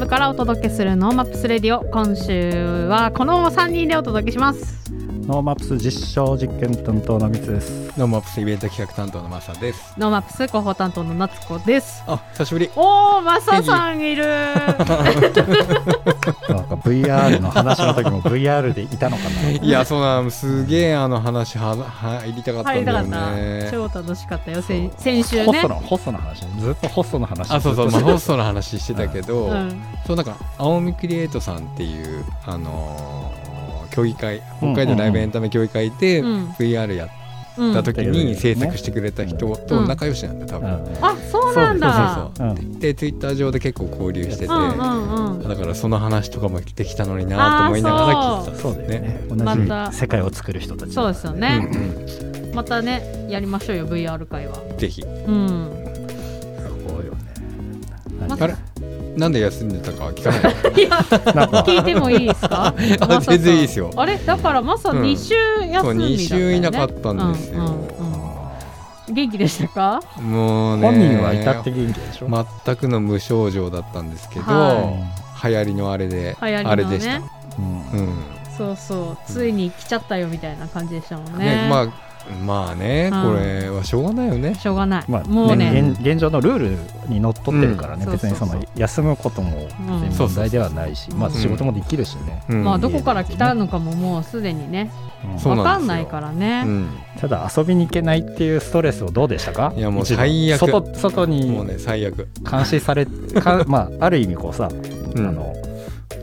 ブからお届けするノーマップスレディオ今週はこの3人でお届けしますノーマップス実証実験担当のみつです。ノーマップスイベント企画担当のマサです。ノーマップス広報担当の夏子ですあ、久しぶり。おーマサさんいる。なんか VR の話の時も VR でいたのかな。いや、そうなん、す。げえあの話は入りたかったんだよね。超楽しかったよ。先先週ね。ホストのホストの話、ずっとホストの話。あ、そうそう、まあ、ホストの話してたけど、うん。そうなんか青海クリエイトさんっていうあのー競技会北海道ライブエンタメ競技会でうん。VR やっうんた時うんに制作してくれた人と仲良しなんだよ多分。うん。あそうなんだ。そうそうう。んでツイッター上で結構交流してて、うんうんうん。だからその話とかもできたのになと思いながら聞いてたそう。だよね。同じ世界を作る人たち。そうですようんね、うんまたねやりましょうよ VR 会はぜひうん。そうよね。まあれなんで休んでたか聞かない。いや聞いてもいいですか？全然いいですよ。あれだからまさうん。2週休みだったよ、ね。週いなかったんですよ。うんうんうん。元気でしたか？もうね本人はいたって元気でしょ？全くの無症状だったんですけど、は流行りのあれで、流行りのね。あれでした、うん。うん。そうそう。ついに来ちゃったよみたいな感じでしたもんね。ねまあまあね、うん。これはしょうがないよね。しょうがない、まあ、もうね。ね現現状のルールにのっとってるからね、うん。別にその休むことも問題ではないし、まあうん仕事もできるしね、うん。まあどこから来たのかももうすでにねわかんないからね、うん。ただ遊びに行けないっていうストレスをどうでしたか？いやもう最悪。外外もうにね最悪、監視されかまあある意味こうさ、うん。あの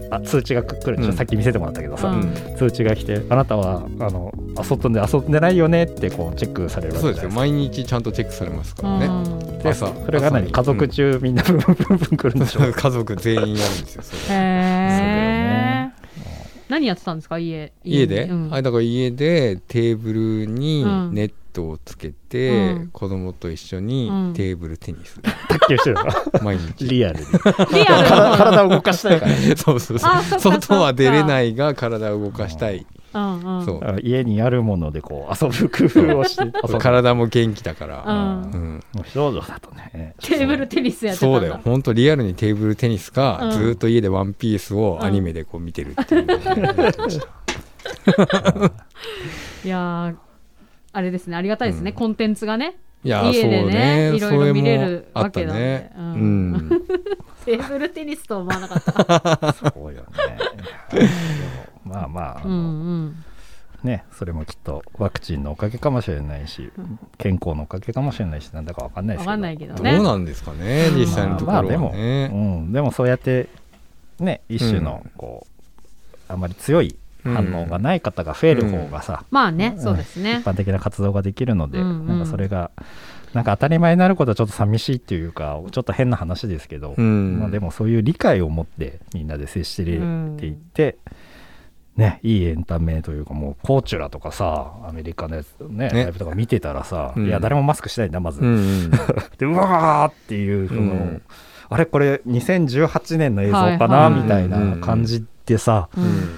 あ通知が来るでしょ、うん。さっき見せてもらったけどさ、う。んうん。通知が来てあなたはあのあ外で遊んでないよねってこうチェックされるわけですよ。毎日ちゃんとチェックされますからね、うん。で朝それが何？家族中みんなブンブンブンブン来るんでしょ？家族全員やるんですよそれ。へえね。何やってたんですか？家。家で、うん。あだから家でテーブルにうん。ネットをつけて、うん。子供と一緒にうん。テーブルテニス、卓球してるの？毎日。リアル。にリアル。体 体を動かしたいからね。そうそうそう。外は出れないが体を動かしたい。うんうん。そう。家にあるものでこう遊ぶ工夫をして。体も元気だから、うん。うん。少女だとね。テーブルテニスやってたんだ。そうだよ。本当リアルにテーブルテニスか、うん。ずーっと家で「ワンピースをアニメでこう見てるっていうのをやってました。いやーあれですねありがたいですね、うん。コンテンツがね。いやー家でねねいろいろ見れるわけなんでね。ううん。ん、テーブルテニスと思わなかった。そうよね。まあまあ、あうんのうん。ねそれもきっとワクチンのおかげかもしれないし、うん健康のおかげかもしれないしなんだかわかんないですけど。わかんないけどどうねなんですかね、うん。実際のところはまあでも、ね、うん、でもそうやってね一種のうん。こう、あまり強い反応がない方が増える方がさ、まあねうん。そうですね。一般的な活動ができるので、うんうん。なんかそれがなんか当たり前になることはちょっと寂しいっていうかちょっと変な話ですけど、うん。まあ、でもそういう理解を持ってみんなで接していって、ね、いいエンタメというかもうコーチュラとかさアメリカのやつねね。ライブとか見てたらさ、うん。いや誰もマスクしてないんだまず、うんうん でうわーっていうその、うん。あれこれ2018年の映像かはいな、はい。みたいな感じでさ、ううんん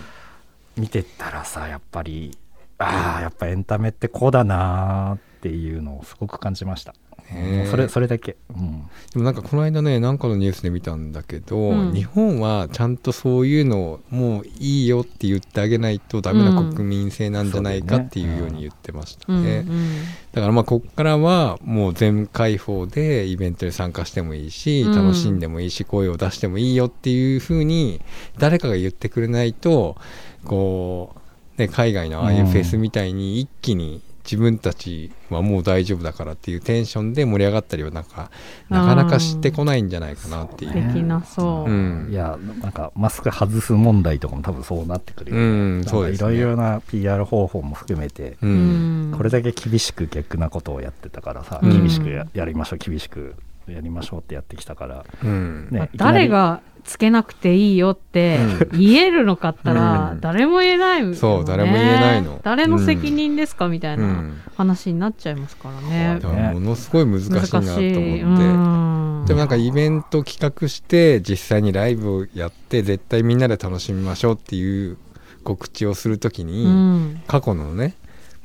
見てたらさやっぱりああやっぱエンタメってこうだなっていうのをすごく感じました、もうそれそれだけ、うん、でもなんかこの間ねなんかのニュースで見たんだけど、うん。日本はちゃんとそういうのをもういいよって言ってあげないとダメな国民性なんじゃないかっていうように言ってましたうんね。うん。だからまあこっからはもう全開放でイベントに参加してもいいし、うん。楽しんでもいいし声を出してもいいよっていうふうに誰かが言ってくれないとこう、ね、海外のああいうフェスみたいに一気に自分たちはもう大丈夫だからっていうテンションで盛り上がったりはなんかなかなかしてこないんじゃないかなっていう。できなそう、うん。いやなんかマスク外す問題とかも多分そうなってくるよね、うんそうですね。いろいろな PR 方法も含めて、ううんん。これだけ厳しく逆なことをやってたからさ、うん。厳しくややりましょう厳しくやりましょうってやってきたから、うん。まあね誰がつけなくていいよって言えるのかったらうん。誰も言えないよね。そう誰も言えないの。誰の責任ですかみたいうなん。話になっちゃいますからね。だからものすごい難しいなと思って。うん。でもなんかイベント企画して実際にライブをやって絶対みんなで楽しみましょうっていう告知をするときに、うん。過去のね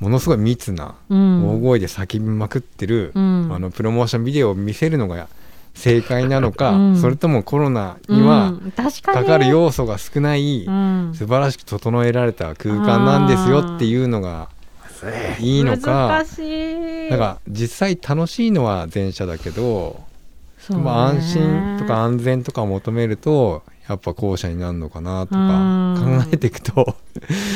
ものすごい密なうん。大声で叫びまくってる、うん。あのプロモーションビデオを見せるのが正解なのか、うん。それともコロナにはかに。かかる要素が少ない、うん。素晴らしく整えられた空間なんですよっていうのがいいのか難しい。だから実際楽しいのは前者だけど、ね。まあ、安心とか安全とかを求めるとやっぱ後者になるのかなとかうん。考えていくと。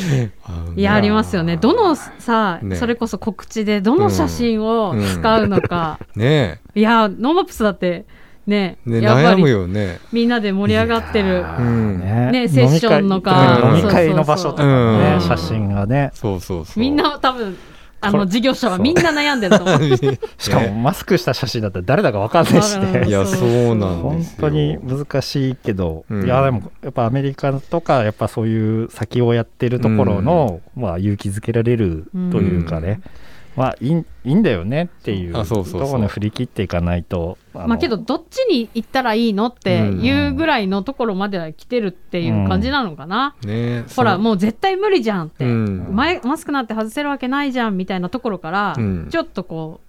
いやありますよね。どのさ、ね。それこそ告知でどの写真を使うのか、ねいやノーマップスだってねえねやっぱり悩むよね。みんなで盛り上がってる。うん。ねセッションのか。飲み会の場所とかもね、うん。写真がね。そうそうそう。みんな多分あの事業者はみんな悩んでると思う。しかもマスクした写真だったら誰だか分かんないしわかんないねいやそう。なん本ですよ。当に難しいけど、うん。いやでもやっぱアメリカとかやっぱそういう先をやってるところの、まあ、勇気づけられるというかね、まあいいいいんだよねっていうあそうそうそう。ところに振り切っていかないとまあけどどっちに行ったらいいのっていうぐらいのところまでは来てるっていう感じなのかな、ねほらう。もう絶対無理じゃんって、うん。前マスクなんて外せるわけないじゃんみたいなところから、うん。ちょっとこ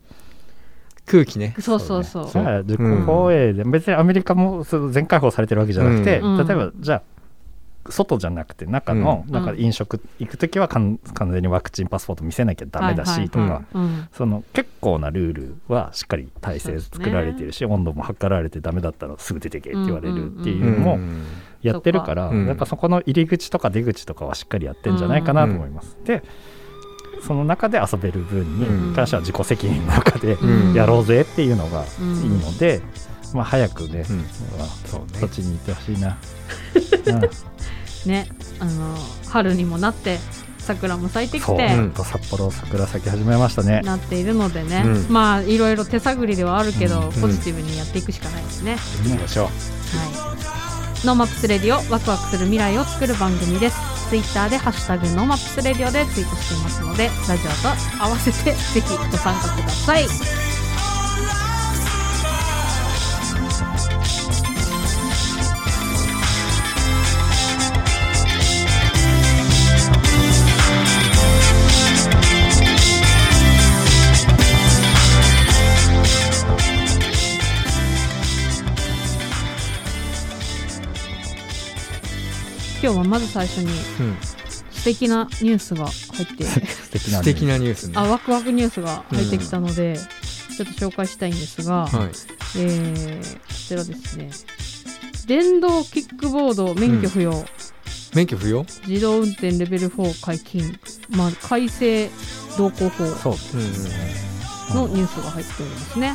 空気ね。うそうそう。そうじゃあ自己放映で、別にアメリカもそう全開放されてるわけじゃなくて、うん。例えばじゃあ外じゃなくて中の、うん。なん。か飲食行く時は完全にワクチンパスポート見せなきゃダメだしとか、その結構なルールはしっかり体制作られてるし、温度も測られてダメだったらすぐ出てけって言われるっていうのもんやってるから、うん。やっぱそこの入り口とか出口とかはしっかりやってんじゃないかなと思います。でその中で遊べる分に関しては自己責任の中でうん。やろうぜっていうのがいいので、まあ、早くね、うん。まあそうね。そっちに行ってほしいな。うんねあの春にもなって桜も咲いてきて、ほんと札幌桜咲き始めましたね。なっているのでね、うん。まあいろいろ手探りではあるけど、うん。ポジティブにやっていくしかないですね、行きましょう。はい、ノーマップスレディオワクワクする未来を作る番組です。ツイッターでハッシュタグノーマップスレディオでツイートしていますのでラジオと合わせてぜひご参加ください今日はまず最初にうん。素敵なニュースが入って。素敵な素敵なニュースね。あワクワクニュースが入ってきたので、ちょっと紹介したいんですが、はい。えーこちらですね。電動キックボード免許不要、免許不要？自動運転レベル4解禁、まあ、改正道交法。そう。うんうんのニュースが入っておりますね。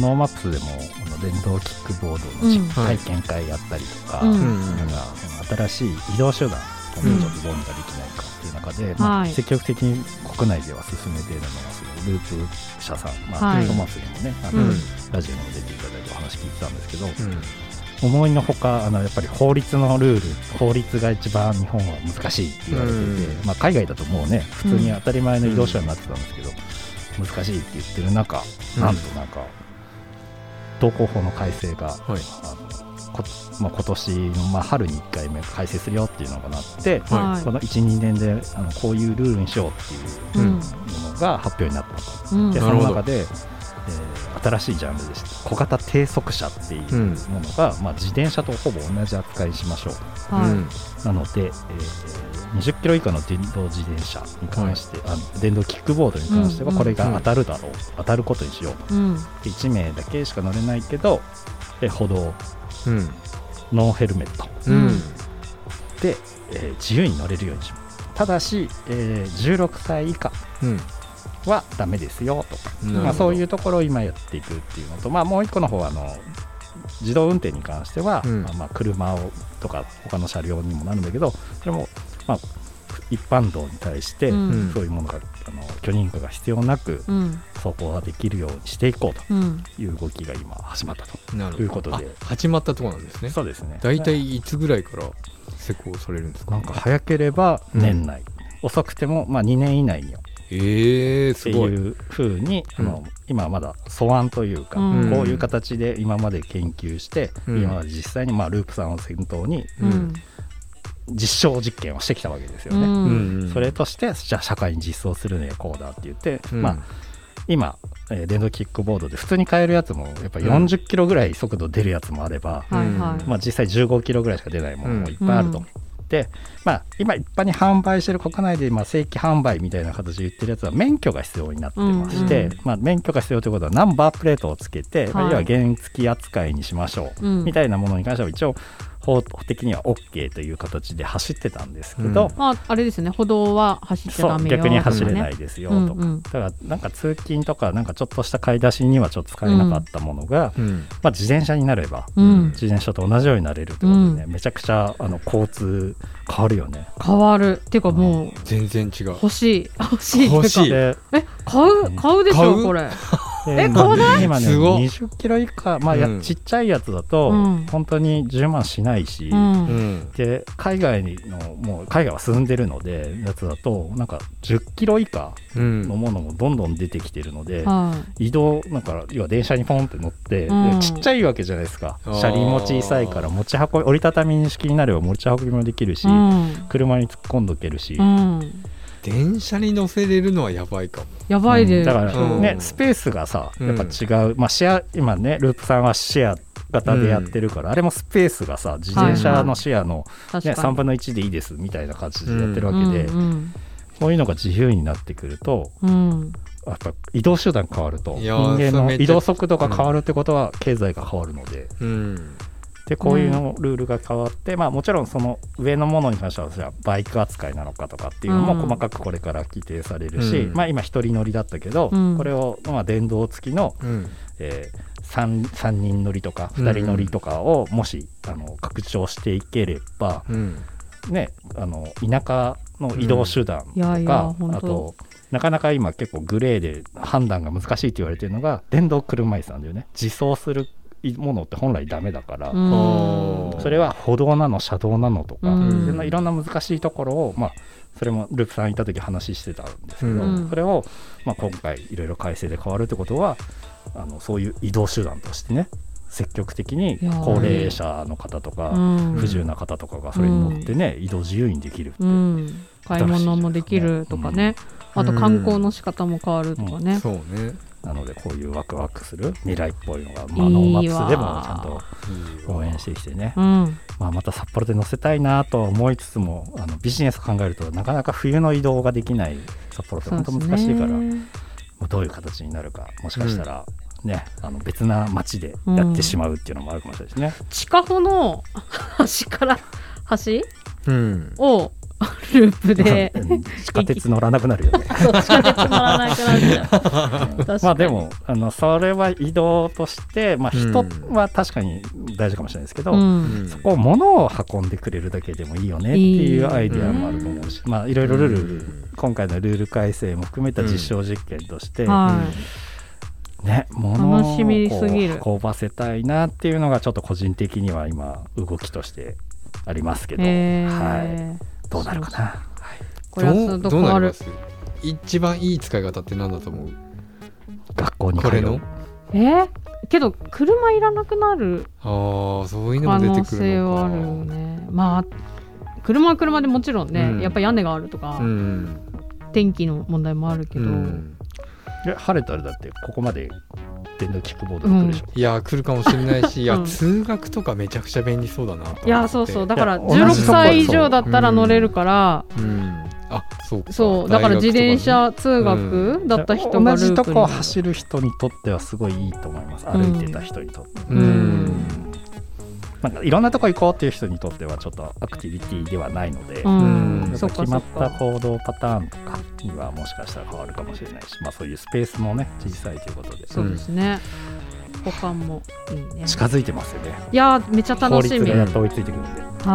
ノーマップスでもあの電動キックボードうん。の体験会やったりとか、うんうん。なんか新しい移動手段をちょっとどうにかできないかっていう中で、まあはい。積極的に国内では進めているのがそのループ社さん、まあはい。トマスにもねあの、うん。ラジオにも出ていただいてお話聞いてたんですけど、うん。思いのほかあのやっぱり法律のルール法律が一番日本は難しいって言われてて、うん。まあ、海外だともうね普通に当たり前の移動手段になってたんですけど、難しいって言ってる中、うん。なんとなんか道交法の改正が、はい。あのこまあ、今年の、まあ、春に1回目改正するよっていうのがなって、はい。この12年であのこういうルールにしようっていううん。ものが発表になったと。うん。でその中で、えー新しいジャンルでした。小型低速車っていううんものが、まあ、自転車とほぼ同じ扱いにしましょうはい。うん。なので、えー20キロ以下の電動自転車に関して、あの電動キックボードに関してはうん。これが当たるだろう、当たることにしよううん。で1名だけしか乗れないけどえ歩道。うんノーヘルメット。うん。で、えー自由に乗れるようにします。ただし、えー16歳以下うん。はダメですよと。かなるほど。まあ、そういうところを今やっていくっていうのと、まあ、もう一個の方はあの自動運転に関しては、うん。まあまあ車をとか他の車両にもなるんだけどそれも、まあ、一般道に対して、うんうん。そういうものがあの許認可が必要なくうん。走行ができるようにしていこううん。という動きが今始まったと。いうことで。あ始まったところなんですね。そうですね。大体いつぐらいから施行されるんですか？なんか早ければ年内、遅くてもまあ2年以内にええってすごい。いうふうに、うん。あの今はまだ素案というか、うん。こういう形で今まで研究して、うん。今まで実際にまあループさんを先頭にうん実証実験をしてきたわけですよね。うん。うん。それとしてじゃあ社会に実装するにはこうだって言って、うん。まあ、今、ええー電動キックボードで普通に買えるやつもやっぱ40キロぐらい速度出るやつもあれば、はいはい。まあ、実際15キロぐらいしか出ないものもいっぱいあると。うん。で、まあ、今一般に販売してる国内で、まあ、正規販売みたいな形で言ってるやつは免許が必要になってまして、うん。まあ、免許が必要ということはナンバープレートをつけて、まあはい。要は原付扱いにしましょう、うん。みたいなものに関しては一応法的には OK という形で走ってたんですけど、うん。まあ、あれですね、歩道は走っちゃダメよ。逆に走れないですようんとか、うんだからなんか通勤とかなんかちょっとした買い出しにはちょっと使えなかったものが、うん。まあ、自転車になればうん。自転車と同じようになれるってことでね、めちゃくちゃあの交通変わるよね。変わる。っていうかもう、全然違う。欲しい。欲しいっていえ、買う？買うでし買う？ょ、これ。でえ買わない？今ねすごっ。20キロ以下、まあやうん。ちっちゃいやつだと、うん。本当に10万しないし、う。うん。んで海外のもう海外は進んでるのでやつだとなんか10キロ以下うん。のものもどんどん出てきてるので、は移動なんか要は電車にポンって乗って、でうん。ちっちゃいわけじゃないですか。車輪も小さいから持ち運び折りたたみ式になれば持ち運びもできるし、い。うん。車に突っ込んどけるし、うん。電車に乗せれるのはやばいかも。やばいで。うんだからうん。ね、スペースがさうん。やっぱ違う、まあシェア今ねループさんはシェア型でやってるから、あれもスペースがさ自転車のシェアの、ね確かに。3分の1でいいですみたいな感じでやってるわけで、うんこういうのが自由になってくるとやっぱ移動手段変わると人間の移動速度が変わるってことは経済が変わるので、うんでこういうのルールが変わって、まあもちろんその上のものに関してはじゃあバイク扱いなのかとかっていうのもうん。細かくこれから規定されるし、うん。まあ今一人乗りだったけど、うん。これをまあ電動付きの、うん。え 3, 三人乗りとかうん。2人乗りとかをもし、あの拡張していければ、うん。ね、あの田舎の移動手段とか、うん。いやいやあとなかなか今結構グレーで判断が難しいって言われてるのが電動車椅子なんだよね。自走するものって本来ダメだから、それは歩道なの車道なのとか、うん。いろんな難しいところを、まあ、それもループさんいた時話してたんですけど、うん。それを、まあ、今回いろいろ改正で変わるってことはあのそういう移動手段としてね積極的に高齢者の方とか、うん。不自由な方とかがそれに乗ってね、移動自由にできるって、う。ん。買い物もできるとかね。あと観光の仕方も変わるとかね。そうねなのでこういうワクワクする未来っぽいのが、まあ、ノーマップスでもちゃんと応援してきてね、うん。まあ、また札幌で乗せたいなとは思いつつもあのビジネス考えるとなかなか冬の移動ができない札幌って本当難しいから、ねもうどういう形になるかもしかしたら、ねあの別な街でやってしまうっていうのもあるかもしれないですね。地下歩の端から端うん。をループで。うん地下鉄乗らなくなるよね。そう地下鉄乗らなくなっちゃう。確かに。まあでもあのそれは移動として、まあ、人は確かに大事かもしれないですけど、うん。そこを物を運んでくれるだけでもいいよねっていうアイデアもあると思うし、まあいろいろルール、今回のルール改正も含めた実証実験として、はい。ね物を楽しみすぎる。こう運ばせたいなっていうのがちょっと個人的には今動きとしてありますけど、へはい、ーどうなるかな。はいこれはどうなります？一番いい使い方って何だと思う？学校に通う。これの？え？ーけど車いらなくなるああそういうの可能も出てくる性のか。はあるよね。まあ車は車でもちろんね、うん。やっぱ屋根があるとか、うん。天気の問題もあるけど、うん。で晴れたらだってここまで電動キックボードで来るでしょ。いや来るかもしれないし いやうん。通学とかめちゃくちゃ便利そうだなと思って。いやそうそう。だからいや同じとこ16歳以上だったら乗れるから、うん。あそうか。そうだから自転車通学だった人が同じとこを走る人にとってはすごいいいと思います。歩いてた人にとって、うん、うんなんかいろんなとこ行こうっていう人にとってはちょっとアクティビティではないので、うん。決まった行動パターンとかにはもしかしたら変わるかもしれないし、まあ、そういうスペースもね小さいということで。そうですね。保管もいいね。近づいてますよね。いやーめっちゃ法楽しみ。はい律がやっと追いついてくるんで。期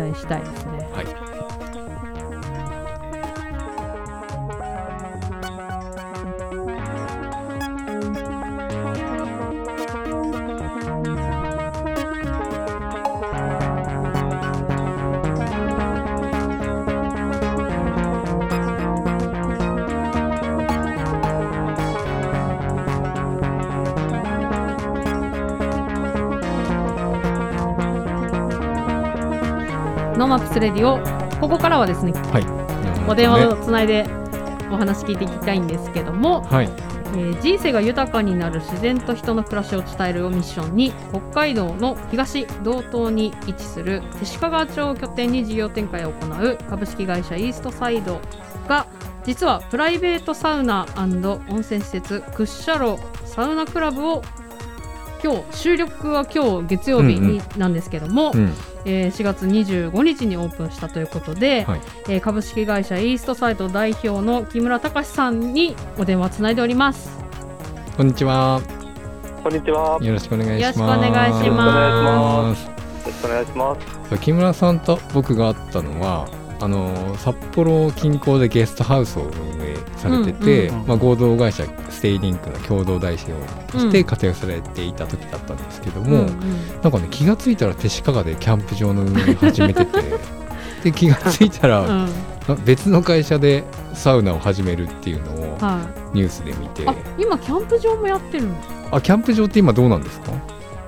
待したいですね。はいスレディオここからはですねはい。お電話ね。をつないでお話聞いていきたいんですけども、はい。えー人生が豊かになる自然と人の暮らしを伝えるをミッションに北海道の東道東に位置する手鹿川町を拠点に事業展開を行う株式会社イーストサイドが実はプライベートサウナ温泉施設クッシャロサウナクラブを今日収録は今日月曜日に、なんですけども、うんえー4月25日にオープンしたということで、はいえー株式会社イーストサイド代表の木村隆さんにお電話つないでおります。こんにちはこんにちは。よよろしくお願いしますよろしくお願いしますろしくお願いします。木村さんと僕が会ったのはあの札幌近郊でゲストハウスを運営されてて、うんうんまあ、合同会社ステイリンクの共同代表としてうん。活躍されていた時だったんですけどうんも、うん。なんかね気がついたら手鹿でキャンプ場の運営を始めてて で気がついたら、うん。別の会社でサウナを始めるっていうのをはニュースで見て。い、あ今キャンプ場もやってるんですあキャンプ場って今どうなんですか？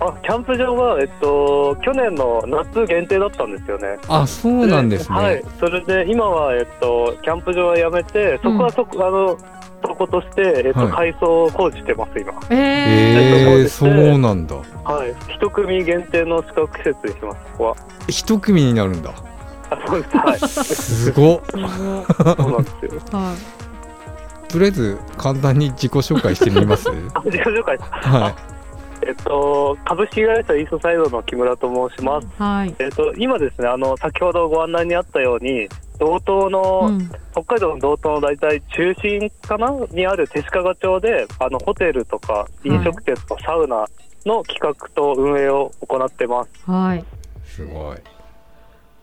あ、キャンプ場は、えっと、去年の夏限定だったんですよね。あそうなんですね、はい。それで、今は、えっと、キャンプ場はやめて、そこはそこ、あの、そことして、えっと、はい改装工事してます、今。ええー、そうなんだはい。一組限定の宿泊施設にしてます、ここは。一組になるんだあ、そうです。はい。すごそうなんですよ。はいとりあえず簡単に自己紹介してみます？あ自己紹介。はえっと、株式会社イーストサイドの木村と申します。はい、えっと、今ですね、あの、先ほどご案内にあったように、道東の、うん。北海道の道東の大体中心かなにある手鹿川町であのホテルとか飲食店とかサウナの企画と運営を行ってます。はい、いすごい。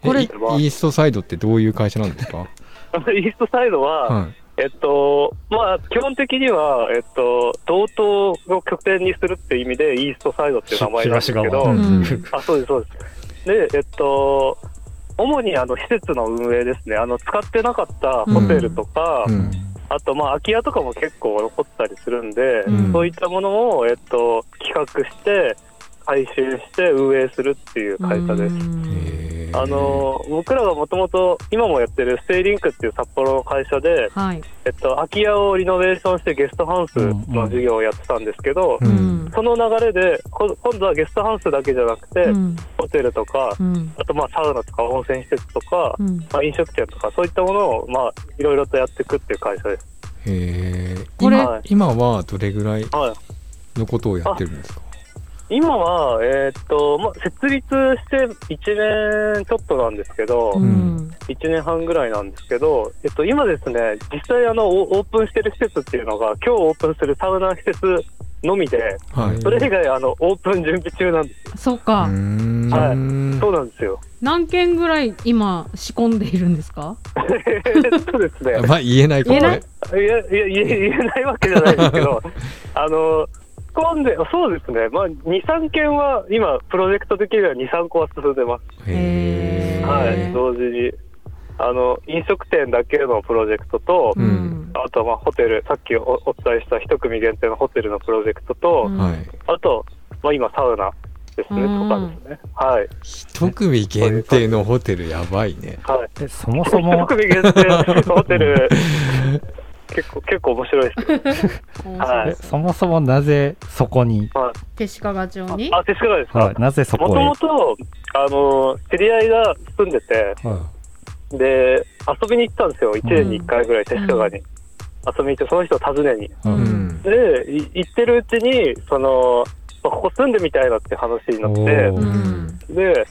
これイーストサイドってどういう会社なんですか？イーストサイドは、はいえっとまあ、基本的には、えっと、道東を拠点にするっていう意味でイーストサイドっていう名前なんですけど、あそうです、そうです。で、えっと、主にあの施設の運営ですね、あの使ってなかったホテルとか、うん。あと、まあ、空き家とかも結構残ったりするんで、うん。そういったものを、えっと、企画して、回収して運営するっていう会社です。あの僕らがもともと今もやってるステイリンクっていう札幌の会社で、はい、えっと、空き家をリノベーションしてゲストハウスの事業をやってたんですけど、ううん。んその流れでこ今度はゲストハウスだけじゃなくて、うん。ホテルとかうん。あとまあサウナとか温泉施設とか、うん。まあ、飲食店とかそういったものをまあいろいろとやっていくっていう会社です。へー。これ今今はどれぐらいはいのことをやってるんですか？今は、えーっとまあ、設立して1年ちょっとなんですけど、うん。1年半ぐらいなんですけど、えっと、今ですね、実際あのオオープンしてる施設っていうのが、今日オープンするサウナ施設のみで、はい。それ以外あのオープン準備中なんです。そうか、はい。そうなんですよ。何件ぐらい今仕込んでいるんですか？えっとですね、まあ言えないこと言えない？でいやいや言え言えないわけじゃないですけど、あの、今んで、そうですね、まあ、2、3件は今、プロジェクト的には2、3個は進んでます。へーはい、同時に。あの、飲食店だけのプロジェクトと、うんあとはまあホテル、さっきおお伝えした一組限定のホテルのプロジェクトと、うんはいあと、まあ、今、サウナですね、うんとかですね。はい。一組限定のホテルやばいねはい。えそもそ一も組限定のホテル、結構、結構面白いです。よ。はい。えそもそもなぜそこに、手鹿川町に？あ、手鹿ですか、はい、なぜそもことへ？もと、あの、知り合いが住んでて、はで、遊びに行ったんですよ。1年に1回ぐらい、手鹿川に。遊びに行って、その人を訪ねに。いうん。で、い行ってるうちに、その、まあここ住んでみたいなって話になって、うん。で、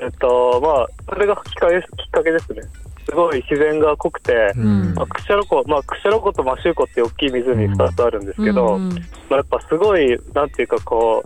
えっと、まあ、それがきっかけですきっかけですね。すごい自然が濃くて、うん。まあ、屈斜路湖、まあ、屈斜路湖とマシュー湖って大きい湖2つあるんですけど、うんまあ、やっぱすごい、なんていうかこ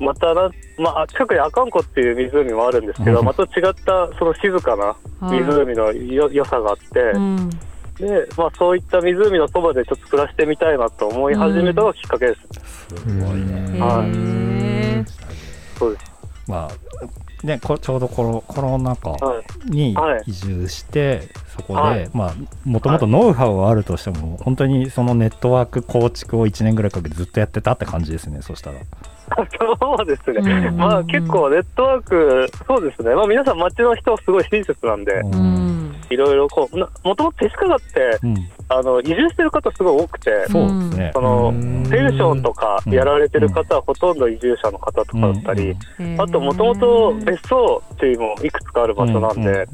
う、またな、まあ、近くに阿寒湖っていう湖もあるんですけど、うん。また違ったその静かなはい。湖のよ良さがあって、うん。で、まあ、そういった湖のそばでちょっと暮らしてみたいなと思い始めたのがきっかけです。すごいね、はい。そうです。まあね、こちょうどコロコロナ禍はい。にはい移住して、そこで、はいまあもともとノウハウはあるとしても、本当にそのネットワーク構築を1年ぐらいかけてずっとやってたって感じですねそしたら そうですね。うんまあ結構ネットワーク、そうですね。まあ皆さん街の人すごい親切なんで、うんうんいろいろこう、なもともと手鹿って、うん。あの、移住してる方すごい多くて、そうですね。その、うんペンションとかやられてる方はほとんど移住者の方とかだったり、あともともと別荘地もいくつかある場所なんで、うう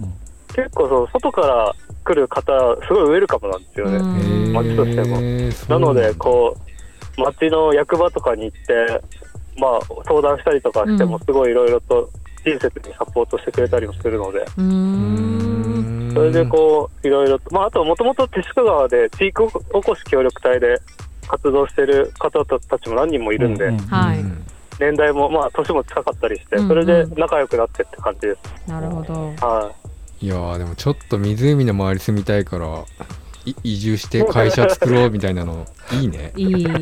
結構その外から来る方、すごいウェルカムなんですよね。街としても。なので、こう、町の役場とかに行って、まあ、相談したりとかしても、うん。すごいいろいろと親切にサポートしてくれたりもするので、うーん。それでこう、いろいろと、まあ、あともともと手鹿川で地域おこし協力隊で活動してる方たちも何人もいるんで、ううはいうん。年代も、まあ、年も近かったりしてうんうん、それで仲良くなってって感じです。なるほど。はい。やーでもちょっと湖の周り住みたいからい移住して会社作ろうみたいなの。いいね。いい。いや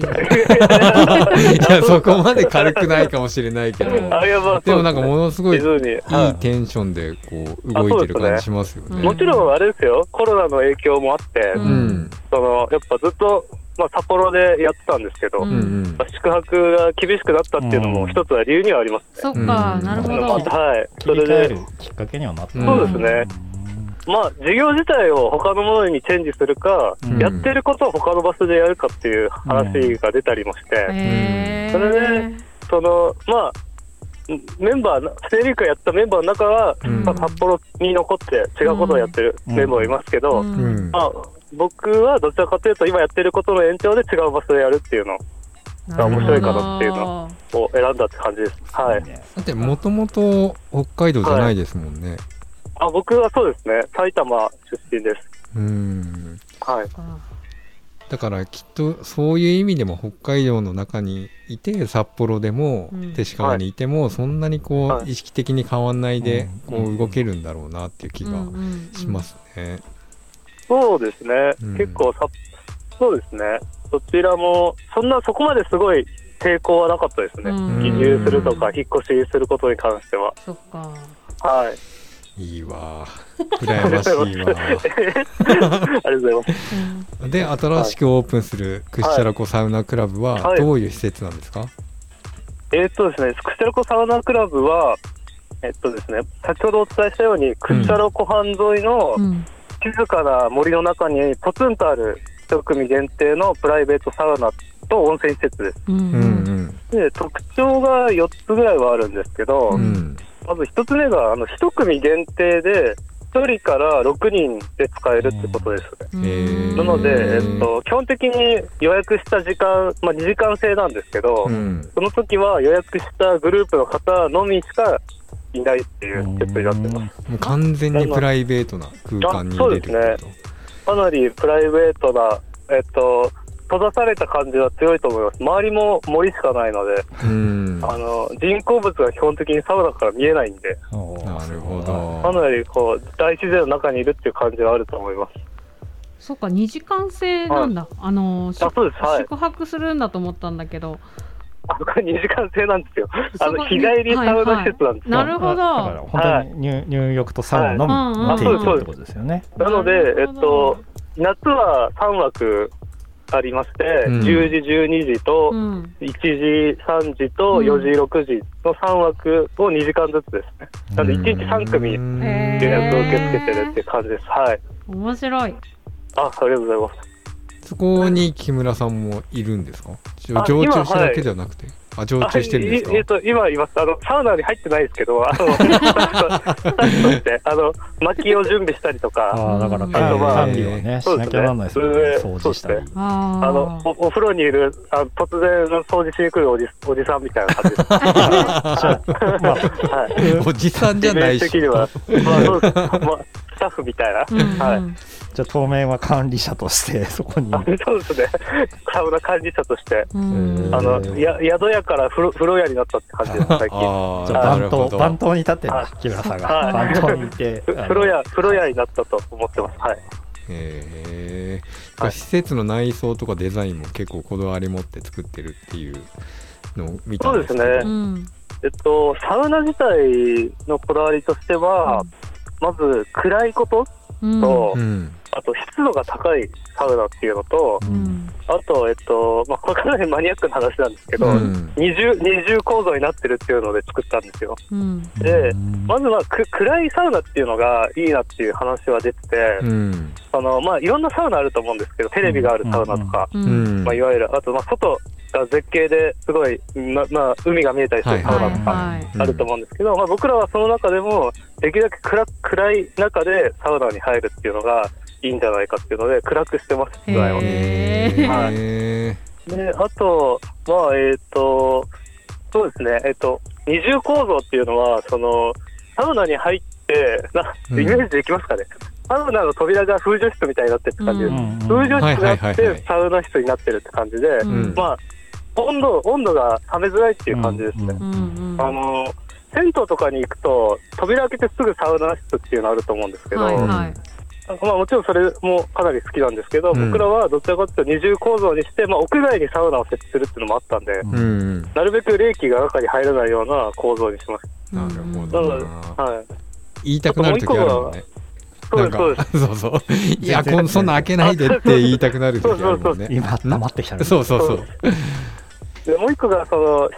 そこまで軽くないかもしれないけど。でもなんかものすごいいいテンションでこう動いてる感じしますよね。うんもちろんあれですよ、コロナの影響もあって、ううん。んそのやっぱずっと、まあ、札幌でやってたんですけど、ううん。宿泊が厳しくなったっていうのもうん。一つは理由にはあります。そっかうん。なるほまど。たはい、切それでり替える、きっかけにはなった。うんそうですね、まあ、事業自体を他のものにチェンジするか、うん。やってることを他の場所でやるかっていう話が出たりもして、へー。それでそのまあ、メンバー、ステーリークやったメンバーの中は、うん。まあ、札幌に残って違うことをやってるメンバーもいますけど、うん。うん。まあ、僕はどちらかというと、今やってることの延長で違う場所でやるっていうのが面白いかなっていうのを選んだって感じです。はい。ねだってもともと北海道じゃないですもんね。あ僕はそうですね、埼玉出身です。うんはい。だからきっとそういう意味でも北海道の中にいて札幌でもうん手鹿川にいてもそんなにこはいう意識的に変わんないでこう動けるんだろうなっていう気がしますね。そうですね、うん結構さ、そうですね、どちらも、そんなそこまですごい抵抗はなかったですね。うん移住するとか、引っ越しすることに関しては。そっかはい。いいわ羨ましいわ。ありがとうございます。うんで新しくオープンするクッシャラコサウナクラブははいどういう施設なんですか、えーっとですね、クシャロコサウナクラブは、えっとですね、先ほどお伝えしたように、クシャロ湖畔沿いのうん静かな森の中にポツンとある一組限定のプライベートサウナと温泉施設です。うんうんうんで、特徴が4つぐらいはあるんですけど、うんまず1つ目が、あの、1組限定で、1人から6人で使えるってことですね。なので、えっと、基本的に予約した時間、まあ、2時間制なんですけど、うん。その時は予約したグループの方のみしかいないっていう施設になってます。もう完全にプライベートな空間に入れるってあこかなりプライベートな、えっと、閉ざされた感じは強いと思います。周りも森しかないので、あの、人工物が基本的にサウナから見えないんで、なるほかどなりこう、大自然の中にいるっていう感じはあると思います。そっか2時間制なんだあのあ、そうです。はい。宿泊するんだと思ったんだけどあ、これ2時間制なんですよ。あの、日帰りサウナ施設なんですよ。なるほどだから本当に入,、入浴とサウナのみはいってことですよね。なので、えっと、夏は3枠ありまして、うん10時、12時と、うん1時、3時とうん4時、6時の3枠を2時間ずつですね。なので、1日3組予約を受け付けてるっていう感じです。はい。面白いあ、ありがとうございます。そこに木村さんもいるんですか？常駐してるだけじゃなくて、あ常駐してるんですか？えっと、今います。あの、サウナに入ってないですけど、あの、スタッフとして、あの、薪を準備したりとか、ああだからあとまあ管理をねしそうですねなきゃならないですね掃除したり。ああの、おお風呂にいる、あ突然掃除しに来るおじおじさんみたいな感じです。はい。おじさんじゃないし的には、まあ、そうです。まあ、スタッフみたいな。はい。じゃあ当面は管理者として そこに。あそうですね。サウナ管理者として、うん。あの、や宿屋から風呂風呂屋になったって感じです、最近。あじゃああなるほど。番頭番頭に立ってんはいだ木村さんが。はい。番頭にいてふ風呂屋、風呂屋になったと思ってます。はい。へえ、はい。施設の内装とかデザインも結構こだわり持って作ってるっていうのを見たんですけど。そうですね。うん。えっと、サウナ自体のこだわりとしては、まず暗いことうん。と、うんあと湿度が高いサウナっていうのと、うん。あと、えっと、まあ、これかなりマニアックな話なんですけど、うん。二重二重構造になってるっていうので作ったんですよ。うん。でうん。まずはく暗いサウナっていうのがいいなっていう話は出てて、うん。そのまあ、いろんなサウナあると思うんですけど、テレビがあるサウナとか、ううんん。まあ、いわゆる、あとまあ外が絶景ですごい、ままあ、海が見えたりするサウナとかはいあると思うんですけど、まあ、僕らはその中でも、できるだけ暗暗い中でサウナに入るっていうのがいいんじゃないかっていうので、暗くしてます、室内を。へー。はい。へで、あと、まあ、えっ、と、そうですね、えっ、と、二重構造っていうのは、その、サウナに入って、なうん。イメージできますかね、サウナの扉が風除室みたいになってるって感じです。うん。風除室があっはいはいはいはい。て、サウナ室になってるって感じで、うん。まあ、温度、温度が冷めづらいっていう感じですね。うんうんあの、銭湯とかに行くと、扉開けてすぐサウナ室っていうのあると思うんですけど、はいはい。まあ、もちろんそれもかなり好きなんですけど、うん。僕らはどちらかというと二重構造にして、まあ、屋外にサウナを設置するっていうのもあったんで、うん。うんなるべく冷気が中に入らないような構造にしましなるほた。どはい。言いたくなる時あるもんね。そうです、そうです。そうそう。いやこんそんな開けないでって言いたくなる時あるもんね。今黙ってきたねそうそうそうでもう一個が、その、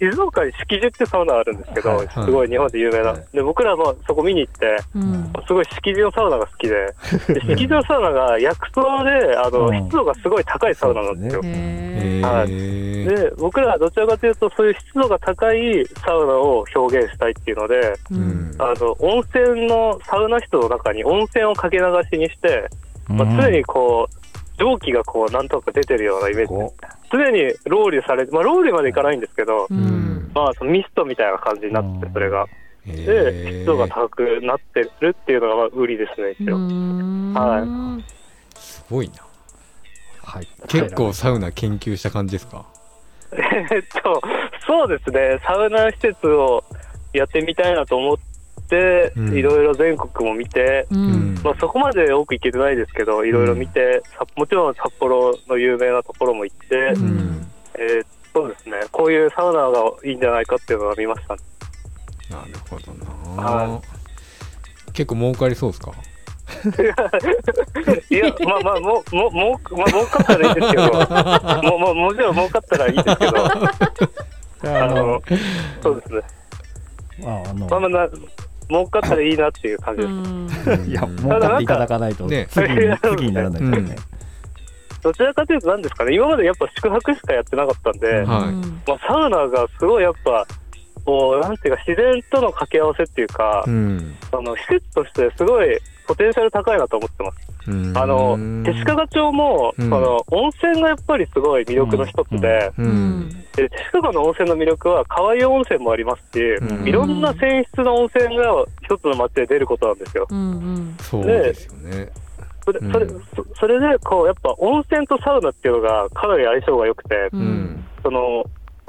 静岡に式樹ってサウナあるんですけど、はいすごい日本で有名な。はい。で、僕らもそこ見に行って、うん。すごい敷地のサウナが好きで、で 敷地のサウナが薬草で、あの、うん。湿度がすごい高いサウナなんですよ。はい。ー。で、僕らはどちらかというと、そういう湿度が高いサウナを表現したいっていうので、ーううん。んあの、温泉のサウナ室の中に温泉をかけ流しにして、まあ、常にこう、蒸気がこう、なんとなく出てるようなイメージ。でこ常にロウリュされて、まあ、ロウリュまでいかないんですけど、ううん。んまあ、そのミストみたいな感じになってて、それが。へで、ー湿度が高くなってるっていうのが、まあ、売りですね、一応。はすごいな。はい。結構サウナ研究した感じですか？えっと、そうですね、サウナ施設をやってみたいなと思っいろいろ全国も見て、ううん。んまあ、そこまで多く行けてないですけど、いろいろ見て、さもちろん札幌の有名なところも行って、ううん。んえーそうですね、こういうサウナがいいんじゃないかっていうのは見ました、ね。なるほどな。は結構儲かりそうですか？いや、まあまあ、もう、もう、もう、まあ、儲かったらいいですけど、もう、もう、もちろん儲かったらいいですけど、あのそうですね、ああの。まあまあな、儲かったらいいなっていう感じです。いや儲かっていただかないとね次に次にならないからねどちらかというと、なんですかね、今までやっぱ宿泊しかやってなかったんで、まあ、サウナがすごいやっぱ、こう、なんていうか、自然との掛け合わせっていうか、うん。あの施設としてすごいポテンシャル高いなと思ってます。うん。あの、手鹿賀町も、うん。その温泉がやっぱりすごい魅力の一つで、ううん。んで手鹿の温泉の魅力は川湯温泉もありますし、うん。いろんな泉質の温泉が一つの町で出ることなんですよ。うんうん。そうですよね。それそれうん。そそれでこうやっぱ温泉とサウナっていうのがかなり相性が良くて、その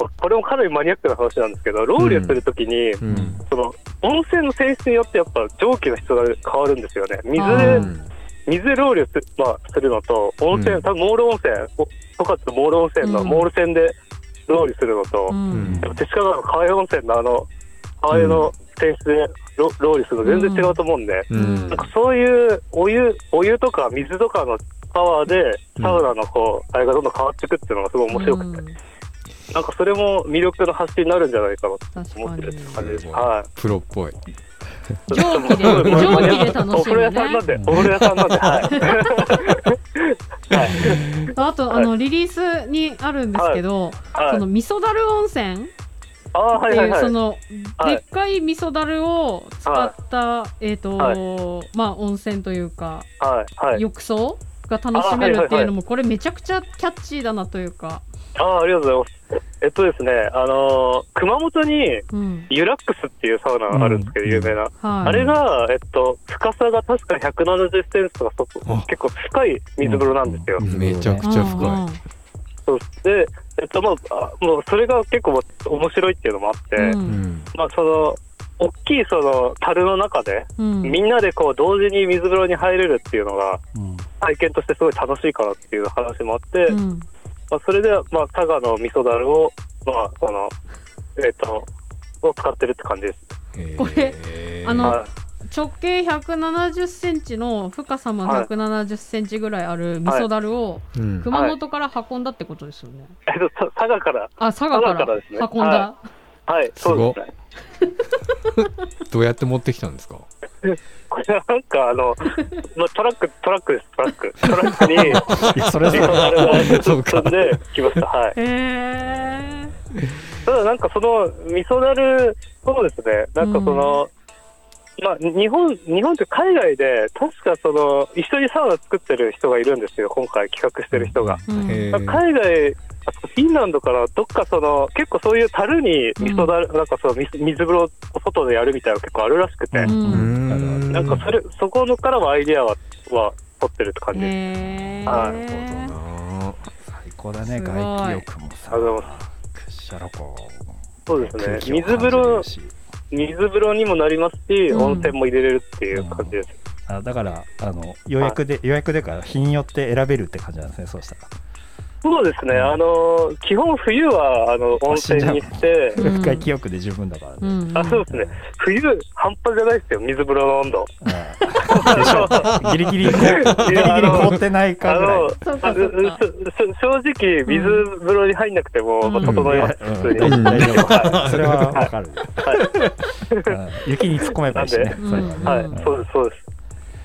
これもかなりマニアックな話なんですけど、ロウリュするときに、うん。その温泉の性質によってやっぱ蒸気の質が変わるんですよね。水あでー水でロウリュす,、まあ、するのと、温泉、うん。多分モール温泉おとかってモール温泉のうん。モール泉でロウリュするのと、うん。でも手近の川湯温泉のあの川湯の泉質でロロウリュするの全然違うと思うんで、うん。なんかそういうお湯お湯とか水とかのパワーでサウナのこう、あれがどんどん変わっていくっていうのがすごい面白くて、うんなんかそれも魅力の発信になるんじゃないかなと確か思ってる感じです。はい。プロっぽい蒸気で蒸気で楽しむねお風呂屋さんなんで、お風呂屋さんなんで、はい。はい。あとあのリリースにあるんですけど、はいその味噌だる温泉ああ、っていう。その、はいでっかい味噌だるを使った、えっ、と、はまあ温泉というか。浴槽が楽しめるっていうのも、これめちゃくちゃキャッチーだなというか、ああ、ありがとうございます。えっとですね、あのー熊本にうん、ユラックスっていうサウナがあるんですけど、うん。有名な。はい。あれが、えっと、深さが確か170センチとかそ結構深い水風呂なんですよ。うん。めちゃくちゃ深うんうんそう。で、えっと、まあ、あもうそれが結構面白いっていうのもあって、うんん。まあ、その、大きいその樽の中で、うん。みんなでこう同時に水風呂に入れるっていうのがうん。体験としてすごい楽しいかなっていう話もあって、うんまあ、それで、まあ、佐賀の味噌だるを、まあ、その、えっ、と、を使ってるって感じです。これあのは直径170センチの深さも170センチぐらいある味噌だるをうん。熊本から運んだってことですよね。えっと、さ佐賀から、あ、佐賀からですね。運んだ。はい、そうですね。どうやって持ってきたんですか？これはなんか、あの、まあ、トラック、トラックです、トラック。トラックに、それ そうか積んできました。はい。へえ。ただなんかその味噌だる、そうですね、なんかその、まあ、日本、日本って海外で、確かその、一緒にサウナ作ってる人がいるんですよ、今回企画してる人が。うん海外、フィンランドからどっかその、結構そういう樽に味噌だる、なんかその水水風呂を外でやるみたいなの結構あるらしくて、う。うん。んなんかそれ、そこのからもアイディアは、は取ってるって感じ。です。へはえ。な最高だね。外気浴もさありがとうございくっしゃろこそうですね水風呂水風呂にもなりますし、うん。温泉も入れれるっていう感じです。あだからあの予約で予約でから日によって選べるって感じなんですねそうしたらそうですね、あの基本冬はあの温泉にして、うん外気浴で十分だからね、うん。あそうですね、冬、半端じゃないですよ、水風呂の温度。うんでしょ。ギリギリ ギリギリ凍ってないあかぐらい。正直、水風呂に入んなくても、整います、うん。普通に。それはわかる、うん。雪に突っ込めばいいしね。なんでそれはねうんはい、うんそうです、そうです。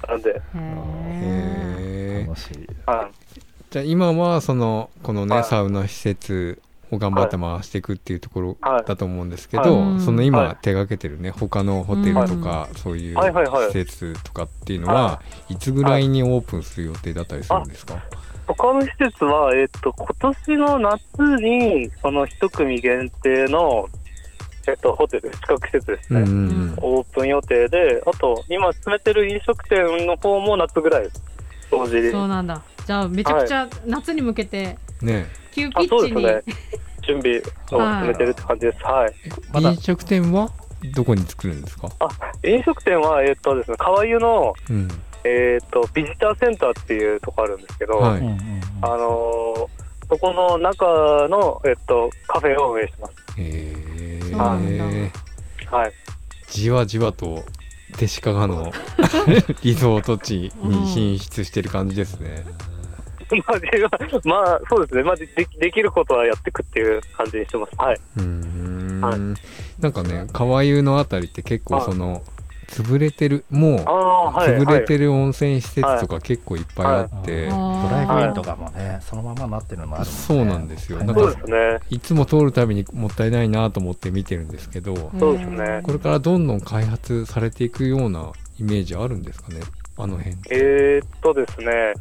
なんで、へえ。楽しい。はい、じゃあ今はそのこのね、はい。サウナ施設を頑張って回していくっていうところはい。だと思うんですけど、はい。その今はい。手がけてるね他のホテルとか、そういう施設とかっていうのは、、はい。つぐらいにオープンする予定だったりするんですか、他の施設は、えっと、今年の夏に、その一組限定の、えっと、ホテル、宿泊施設ですね。うんうんうん。オープン予定で、あと、今進めてる飲食店の方も夏ぐらい。同時に。そうなんだ。じゃあめちゃくちゃ夏に向けてね急ピあ、そうッチに。ですね。準備を進めてるって感じです。はい。まだ飲食店はどこに作るんですか、飲食店は、えっとですね、川湯の、うんえっと、ビジターセンターっていうとこあるんですけど、はいあのーそこの中の、えっと、カフェを運営してます。へえはい。じわじわと手鹿賀の リゾート地に進出してる感じですね、まあでまあ、そうですね。まあで、でできることはやっていくっていう感じにしてます。はい。うーんはいなんかね川湯のあたりって結構その潰れてるもああ、うはい。潰れてる。る温泉施設とか結構いっぱいあって、はいドライブインとかもね、そのままなってるのもあるもんね。そうなんですよはいなんかそうですね。いつも通るたびにもったいないなと思って見てるんですけど、そうですねこれからどんどん開発されていくようなイメージあるんですかね？あの辺えー、っとですね、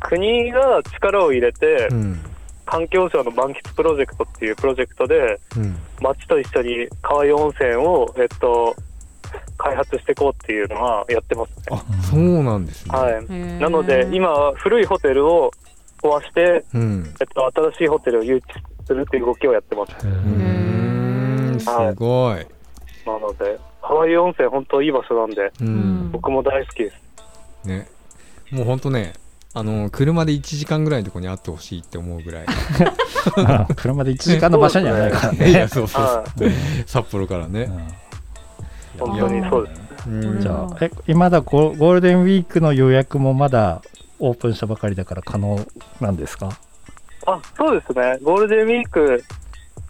国が力を入れて、うん。環境省の満喫プロジェクトっていうプロジェクトで、うん。町と一緒に川湯温泉を、えっと、開発していこうっていうのはやってますね。あそうなんですね、はい。いなので、今は古いホテルを壊して、うん。えっと、新しいホテルを誘致するっていう動きをやってます。うー。んすごい、なので、川湯温泉本当いい場所なんで、うん。うん。僕も大好きです。ね。もうほんとねあの車で1時間ぐらいのとこにあってほしいって思うぐらい。車で1時間の場所にはないからいねや。そうそうはそう。札幌からね、うん。本当にそうです。うん。じゃあ、え、今だゴゴールデンウィークの予約もまだオープンしたばかりだから可能なんですか？あ、そうですね。ゴールデンウィーク、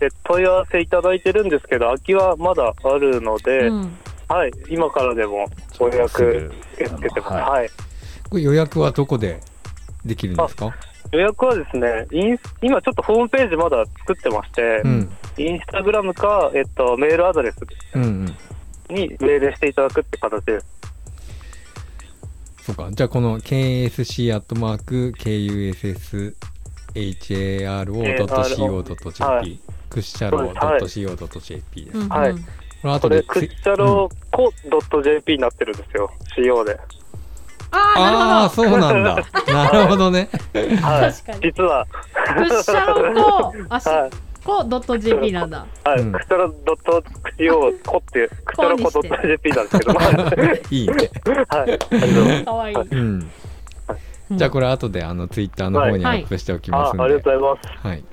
え問い合わせいただいてるんですけど、空きはまだあるので、うん。はい、今からでもご予約受け付けてます。はいはい。これ予約はどこでできるんですか？予約はですね、インス今ちょっとホームページまだ作ってまして、うん。インスタグラムか、えっと、メールアドレスにメールしていただくって形です。そうか。じゃあこの KSC アットマーク KUSSHARO.CO.JP、はい。クッシャロー .CO.JP です、うんはい。うんこの後これ、でクッチャロコ .jp になってるんですよ、CO で。ああそうなんだ。なるほどね。はい。確かに。実は、どプッシャロコあしはい。コドット JP なんだ。はい、うん。クチャロドットクチオコっていう、クチャロコドット JP なんですけど、ま あいいね。はい。あのかわいい。うん。じゃあこれ後であのツイッターの方にアップしておきますんで、あありがとうございます。はい。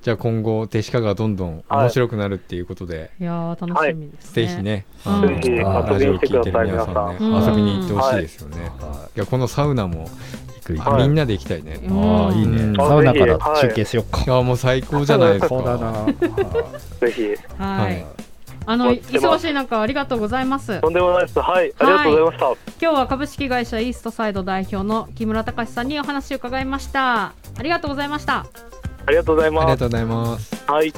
じゃあ今後手鹿がどんどん面白くなるっていうことで、い。やー楽しみですね。ぜひね、うん。あのラジオを聞いてる皆さんね、うん。遊びに行ってほしいですよね。はい。やこのサウナも行く。行くはい。みんなで行きたいね。うん。ああいいね。うん。サウナから中継しよっか。いやもう最高じゃないですか。そうだな。は ぜひ、はい、はい。あの忙しい中ありがとうございます。とんでもないです。はい、ありがとうございました。今日は株式会社イーストサイド代表の木村隆さんにお話を伺いました。ありがとうございました。ありがとうございます。ありがとうございます。はい。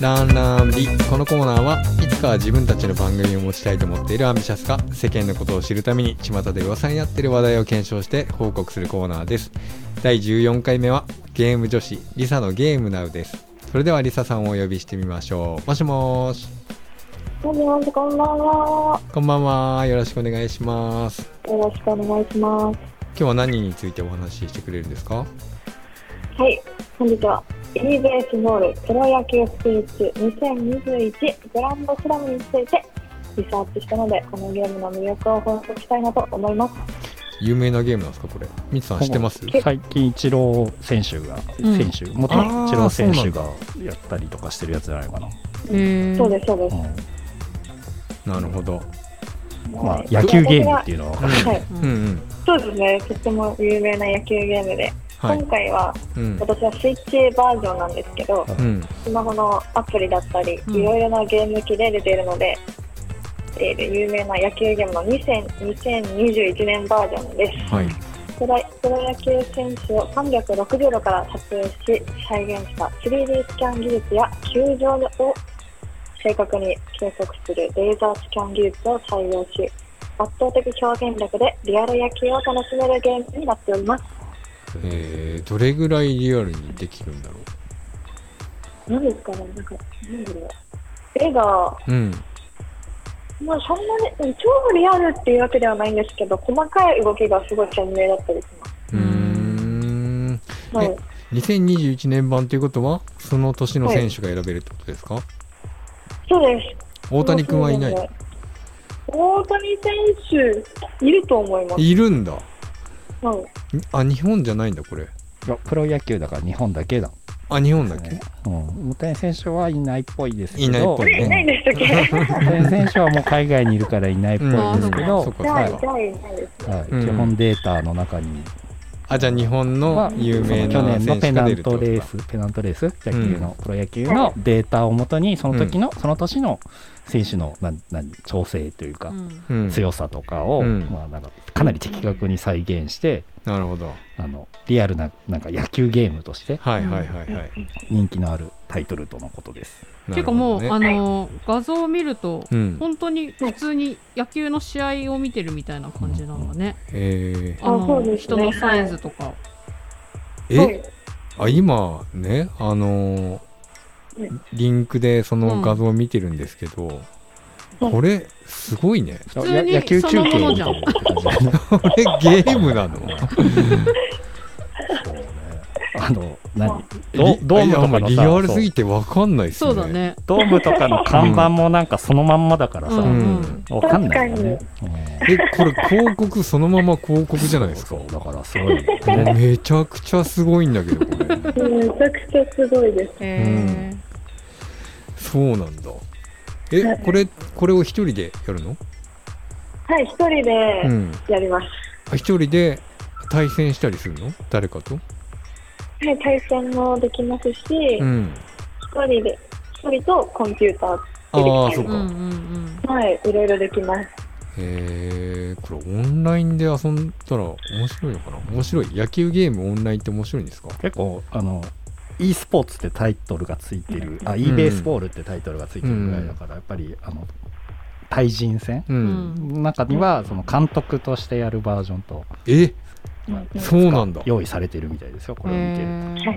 ランランビこのコーナーはいつかは自分たちの番組を持ちたいと思っているアンビシャスが世間のことを知るために巷で噂になっている話題を検証して報告するコーナーです第14回目はゲーム女子リサのゲームナウですそれではリサさんをお呼びしてみましょうもしもーしもしもし、こんばんは。こんばんは。よろしくお願いします。よろしくお願いします。今日は何についてお話ししてくれるんですか？はい、本日は、イーベースボールプロ野球スピーチ2021グランドスラムについてリサーチしたので、このゲームの魅力を報告したいなと思います。有名なゲームなんですかこれ？ミツさん知ってます？最近イチロー選手が、うん。選手元イチロー選手がやったりとかしてるやつじゃないかな、へそうです、そうです。なるほど。うん。まあ野球ゲームっていうのは。はい、うんうん。そうですね、とっても有名な野球ゲームで、はい。今回はうん。私はスイッチバージョンなんですけど、うん。スマホのアプリだったり、うん。いろいろなゲーム機で出ているので、出ている有名な野球ゲームの2000 2021年バージョンです。はい。プロプロ野球選手を360度から撮影し再現した 3D スキャン技術や球場を正確に計測するレーザースキャン技術を採用し圧倒的表現力でリアル野球を楽しめるゲームになっております。えー、どれぐらいリアルにできるんだろ何ですかね？なんか、なんだろう。絵が、ううん。まあそんなに、超リアルっていうわけではないんですけど、細かい動きがすごい鮮明だったりします。うーん。はい。え2021年版ということはその年の選手が選べるってことですか、そうです。大谷君はいない。大谷選手、いると思います。いるんだ。はい。にあ日本じゃないんだこれ。いやプロ野球だから日本だけだ、あ日本だっけ、ねうん、大谷選手はいないっぽいですけど。いないっぽいね。いないんでしたっけ大谷選手はもう海外にいるからいないっぽいですけど、そっかじゃあ、そっかじゃあいないですね。はい。うん。基本データの中にあじゃあ日本のは有名その去年のペナントレースペナントレース野球の、プロ野球のデータをもとにその時の、その年の選手のなんなん調整というか、うん。うん、強さとかを、うん。まあ、なんかかなり的確に再現してなるほどあのリアルななんか野球ゲームとしてはいはいはいはい、人気のあるタイトルとのことです。ていうかもう、ねあの画像を見ると、うん。本当に普通に野球の試合を見てるみたいな感じなんだね。えあのあそうですね。人のサイズとか。え？あ今ねあのーリンクでその画像を見てるんですけど、うんこれすごいね。普通にや野球中継みたいなこれゲームなの？あの何？リドドームとかのリアルすぎてわかんないっすね。そうだね。ドームとかの看板もなんかそのまんまだからさ、うんうん。わかんないよね。えこれ広告そのまま広告じゃないですか？そうだからすごいよね。めちゃくちゃすごいんだけどこれ。めちゃくちゃすごいです。へそうなんだえこれこれを一人でやるの？はい、一人うでん。やります。あ一人で対戦したりするの？誰かと？はい、対戦もできますし、一、うん。人で、一人とコンピューターああそーうか。うんうんうん。はい、いろいろできます。へえこれオンラインで遊んだら面白いのかな？面白い？野球ゲームオンラインって面白いんですか？結構あの e スポーツってタイトルがついてる、あ e ベースボールってタイトルがついてるぐらいだから、やっぱりあの対人戦。の中にはその監督としてやるバージョンと、え？まあそうなんだ。用意されてるみたいですよ。これを見てるへ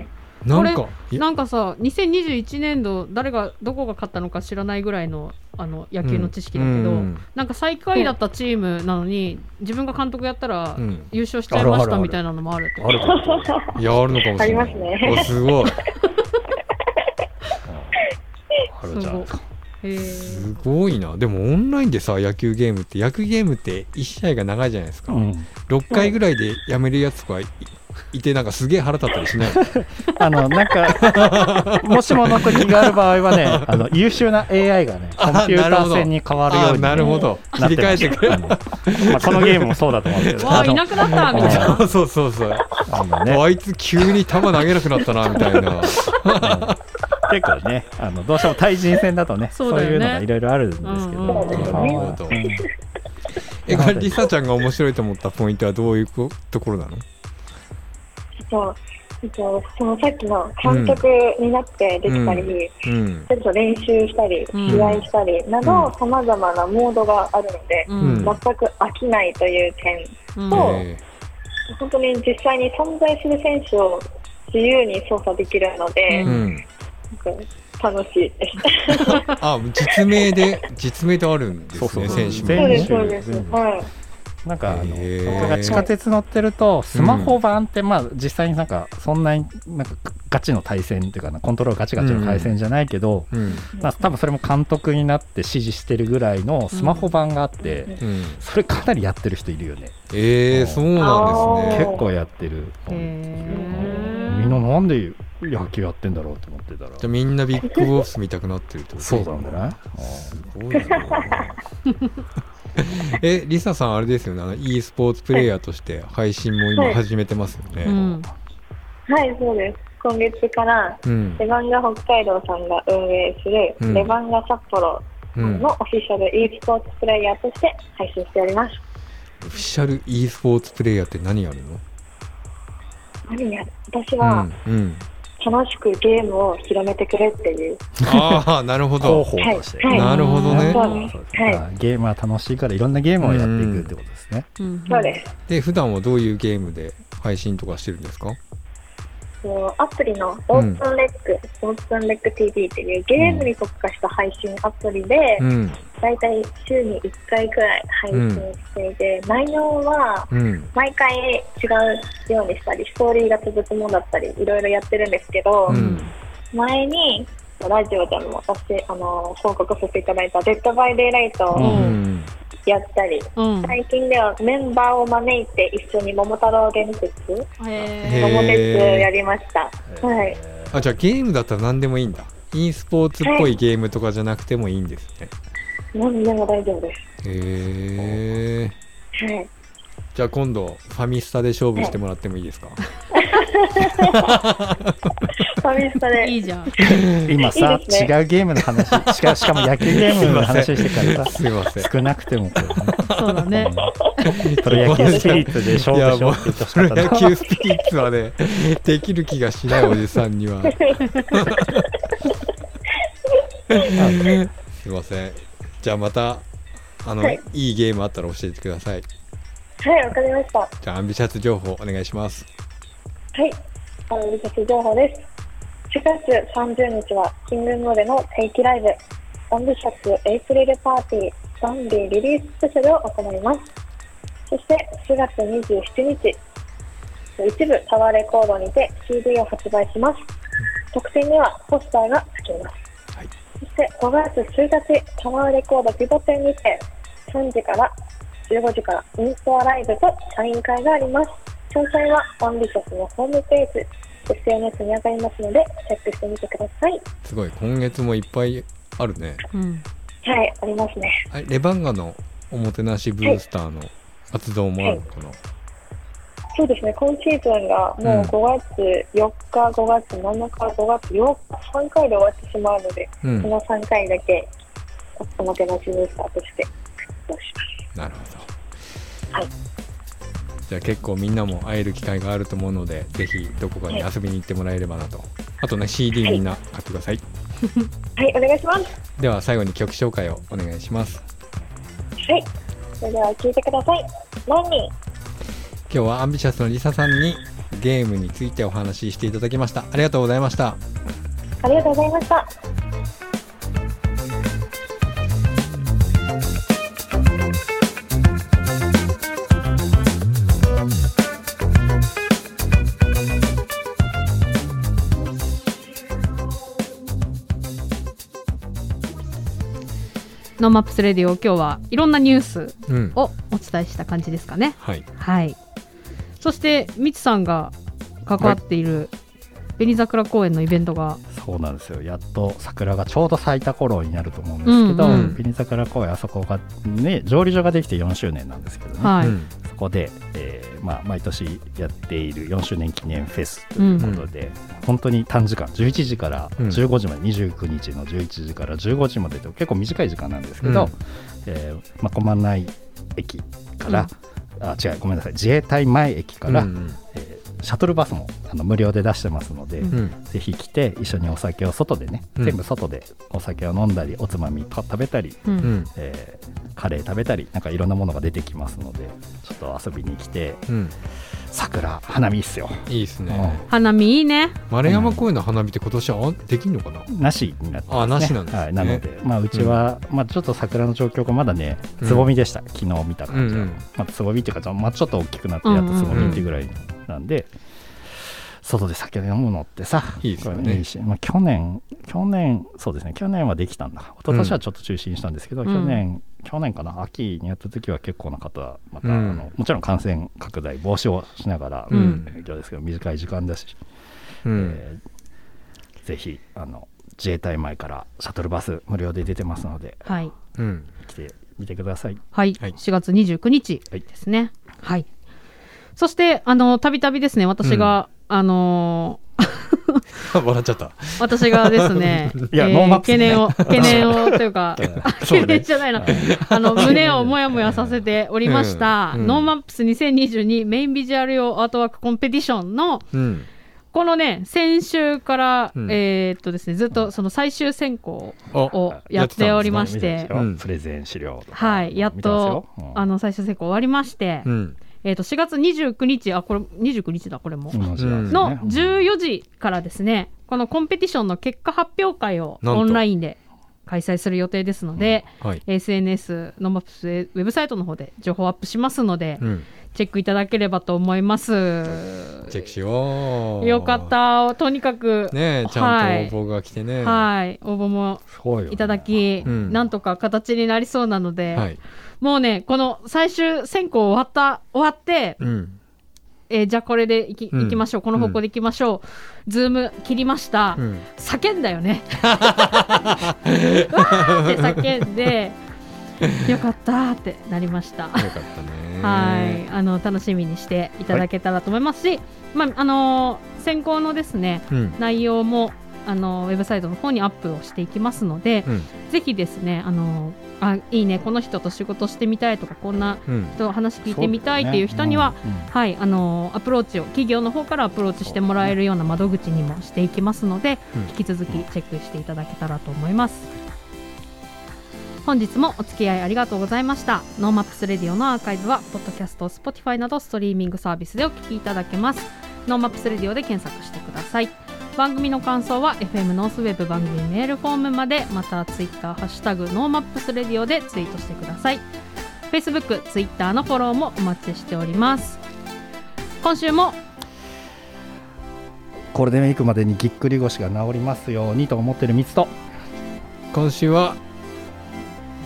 ーなんかなんかさ2021年度誰がどこが勝ったのか知らないぐらいのあの野球の知識だけど、うんなんか最下位だったチームなのに自分が監督やったらうん。優勝しちゃいまあるあるあるしたみたいなのもあると。あると思ういやあるのかもしれない。ありますね。おすごい。あるじゃんすごいな。でもオンラインでさ野球ゲームって野球ゲームって1試合が長いじゃないですか、うん。6回ぐらいでやめるやつとかいいてなんかすげえ腹立ったりしない？あのなんかもしもの時がある場合はね あの優秀な AI がねコンピューター戦に変わるように、あなるほど。切り替えてくれあの？まあ、このゲームもそうだと思うんですけど。わああのいなくなったみたいな。そうそうそうそう。あのね。あいつ急に球投げなくなったなみたいな結構ねあのどうしても対人戦だとねそういうのがいろいろあるんですけど、うんうん。うんなるほどうん。えこれリサちゃんが面白いと思ったポイントはどういうこところなの？そのさっきの監督になってできたり、うん。ちょっと練習したり、うん。試合したりなど、さまざまなモードがあるので、うん。全く飽きないという点、うん。そうえ。本当に実際に存在する選手を自由に操作できるので、楽しいです。あ実名で実名であるんですねそうそう。選手全もそうです、そうです。はい。なんかあの僕が地下鉄乗ってるとスマホ版ってまあ実際になんかそんなになんかガチの対戦っていうかなコントロールガチガチの対戦じゃないけど、うん。まあ、多分それも監督になって指示してるぐらいのスマホ版があって、うん。それかなりやってる人いるよね。えー、そうなんですね。結構やってる、へー。みんななんで野球やってんだろうと思ってたら。じゃあみんなビッグボス見たくなってるってこと？そうなんだね。すごいな。えリサさんあれですよね？あの e スポーツプレイヤーとして配信も今始めてますよね、うん。はい、そうです。今月から、うん。レバンガ北海道さんが運営する、うん。レバンガ札幌うん。のオフィシャル e スポーツプレイヤーとして配信しております。オフィシャル e スポーツプレイヤーって何やるの？何や私はうん、うん、楽しくゲームを広めてくれっていう。ああなるほど。広報として、はいなるほどね。そうです。そうです。はいだからゲームは楽しいからいろんなゲームをやっていくってことですね、うん。そうです。で普段はどういうゲームで配信とかしてるんですか？そうアプリのオープンレック、オープンレック TV っていうゲームに特化した配信アプリで、うん。だいたい週に1回くらい配信していて、内容はうん。毎回違うようにしたり、ストーリーが続くものだったり、いろいろやってるん。ですけど、うん前にラジオでも私あの報告させていただいた「デッド・バイ・デイライト」うん。やったり、うん。最近ではメンバーを招いて一緒に桃太郎伝説え桃鉄えやりました。はい。あじゃあゲームだったら何でもいいんだ。e スポーツっぽいゲームとかじゃなくてもいいんですね。何でも大丈夫です。へえはい。じゃあ今度ファミスタで勝負してもらってもいいですか？ファミスタで。いいじゃん。今さいいね。違うゲームの話。しかしかも野球ゲームの話してからさすいません。少なくてもこう。ねそうだね。プロ野球スピリッツで勝負しようって言ってほしかプロったな野球スピリッツはねできる気がしないおじさんには。すいません。じゃあまたあの、はい。い、いゲームあったら教えてくださいはい、わかりました。はじゃあアンビシャス情報お願いしますい。あの、リサス情報です。4月30日は、キングモーデの定期ライブ、アンビシャスエイプリルパーティー、ダンディリリーススペシャルを行います。そして、4月27日、一部タワーレコードにて CD を発売します。特典にはポスターが付きます。はいそして5月1日、タワーレコードピボ店にて3時から15時からインストアライブとサイン会があります。詳細はアンビシャスのホームページ、SNS に上がりますので、チェックしてみてください。すごい今月もいっぱいあるね。うん。はい、ありますね。あレバンガのおもてなしブースターの活動もあるのかな、そうですね、今シーズンがもう5月4日、5月7日、5月8日、3回で終わってしまうので、うん。この3回だけおもてなしブースターとして活動します。なるほど。はいじゃあ結構みんなも会える機会があると思うので、ぜひどこかに遊びに行ってもらえればなと。あとね、CD みんな買ってください。はい、お願いします。では最後に曲紹介をお願いします。はい、それでは聞いてください。何？人今日はアンビシャスのリサさんにゲームについてお話ししていただきました。ありがとうございました。ありがとうございました。NoMaps Radio 今日はいろんなニュースうん。をお伝えした感じですかね。はい。はい。そしてみつさんが関わっている紅桜公園のイベントがそうなんですよ。やっと桜がちょうど咲いた頃になると思うんですけど、うん。うん。紅桜公園あそこがね蒸留所ができて4周年なんですけどね、はい、こで、えーまあ、毎年やっている4周年記念フェスということで、本当に短時間11時からうん。15時まで、29日の11時から15時までと結構短い時間なんですけど、うん。えーまあ、駒内駅から、あ違うごめんなさい自衛隊前駅から、うん。えーシャトルバスもあの無料で出してますので、うん。うんぜひ来て一緒にお酒を外でね、うん。全部外でお酒を飲んだりおつまみと食べたり、うん。うん。えーカレー食べたりなんかいろんなものが出てきますのでちょっと遊びに来てうん。桜花見いいっすよ。いいですね。花見いいね。丸山公園の花火って今年はあできんのかな？なしになってます、ね、あなしなんですね。はい、なので、まあ、うちは、まあ、ちょっと桜の状況がまだねうんつぼみでした、昨日見た感じは、うんうん。まあ、つぼみっていうか、まあ、ちょっと大きくなってやっとつぼみっていうぐらいなんで、外で酒飲むのってさいいですよね。これいいし、まあ、去年去年そうですね去年はできたんだ。一昨年はちょっと中止にしたんですけど、うん去年去年かな秋にやった時は結構な方また、うん。あのもちろん感染拡大防止をしながら、うん。営業ですけど短い時間だし、うん。えーぜひあの自衛隊前からシャトルバス無料で出てますのではい。うん。来てみてください。はい、はい。4月29日はいですね。はい、そしてあのたびたびですね私が、あの 笑っちゃった。ー私がですね 懸念を懸念をというか 懸念じゃないな。あの胸をもやもやさせておりました、うん。うん。 NoMaps 2022メインビジュアル用アートワークコンペティションのうん。このね先週から、うん。えーっとですねずっとその最終選考あをやっておりまし見てプレゼン資料はいやっとあの最終選考終わりまして、うんえー、と4月29日あこれ29日だこれも、ね。の14時からですねこのコンペティションの結果発表会をオンラインで開催する予定ですので、はい。SNS のマップスウェブサイトの方で情報アップしますので、うん。チェックいただければと思います。チェックしよう。よかった。とにかくねえちゃんと応募が来てね。はい。応募もいただき、うん。なんとか形になりそうなので、はいもうねこの最終選考終わった終わってうん。えーじゃあこれでいき,、うん。いきましょう。この方向でいきましょう、ズーム切りました、うん。叫んだよね。わーって叫んでよかったってなりました。よかったね。はい。あの楽しみにしていただけたらと思いますし、まああの選考のですねうん。内容もあのウェブサイトの方にアップをしていきますので、うん。ぜひですねあのあいいねこの人と仕事してみたいとかこんなうん人話聞いてみたいっていう人には、そうだよね。はい、あのアプローチを企業の方からアプローチしてもらえるような窓口にもしていきますので、うん。引き続きチェックしていただけたらと思います。本日もお付き合いありがとうございました。 NoMaps Radio のアーカイブはポッドキャスト Spotify などストリーミングサービスでお聞きいただけます。 NoMaps Radio で検索してください番組の感想は FM ノースウェブ番組メールフォームまでまた Twitter ハッシュタグノーマップスレディオでツイートしてください。Facebook、Twitter のフォローもお待ちしております。今週もゴールデンウィークまでにぎっくり腰が治りますようにと思ってるミツと。今週は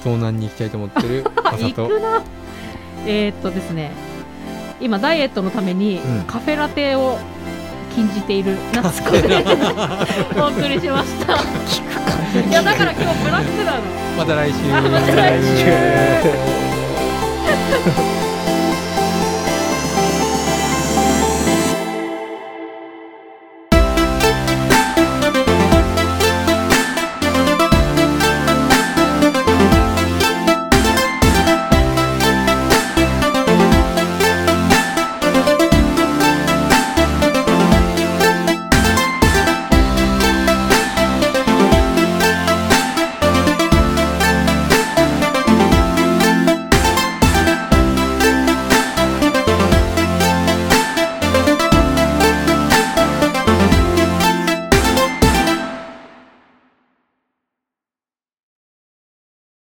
遭難に行きたいと思ってるああさと。行くな。えーっとですね今ダイエットのためにうん。カフェラテを禁じている夏子で。お送りしました。いやだから今日ブラックなの。また来週。あまた来週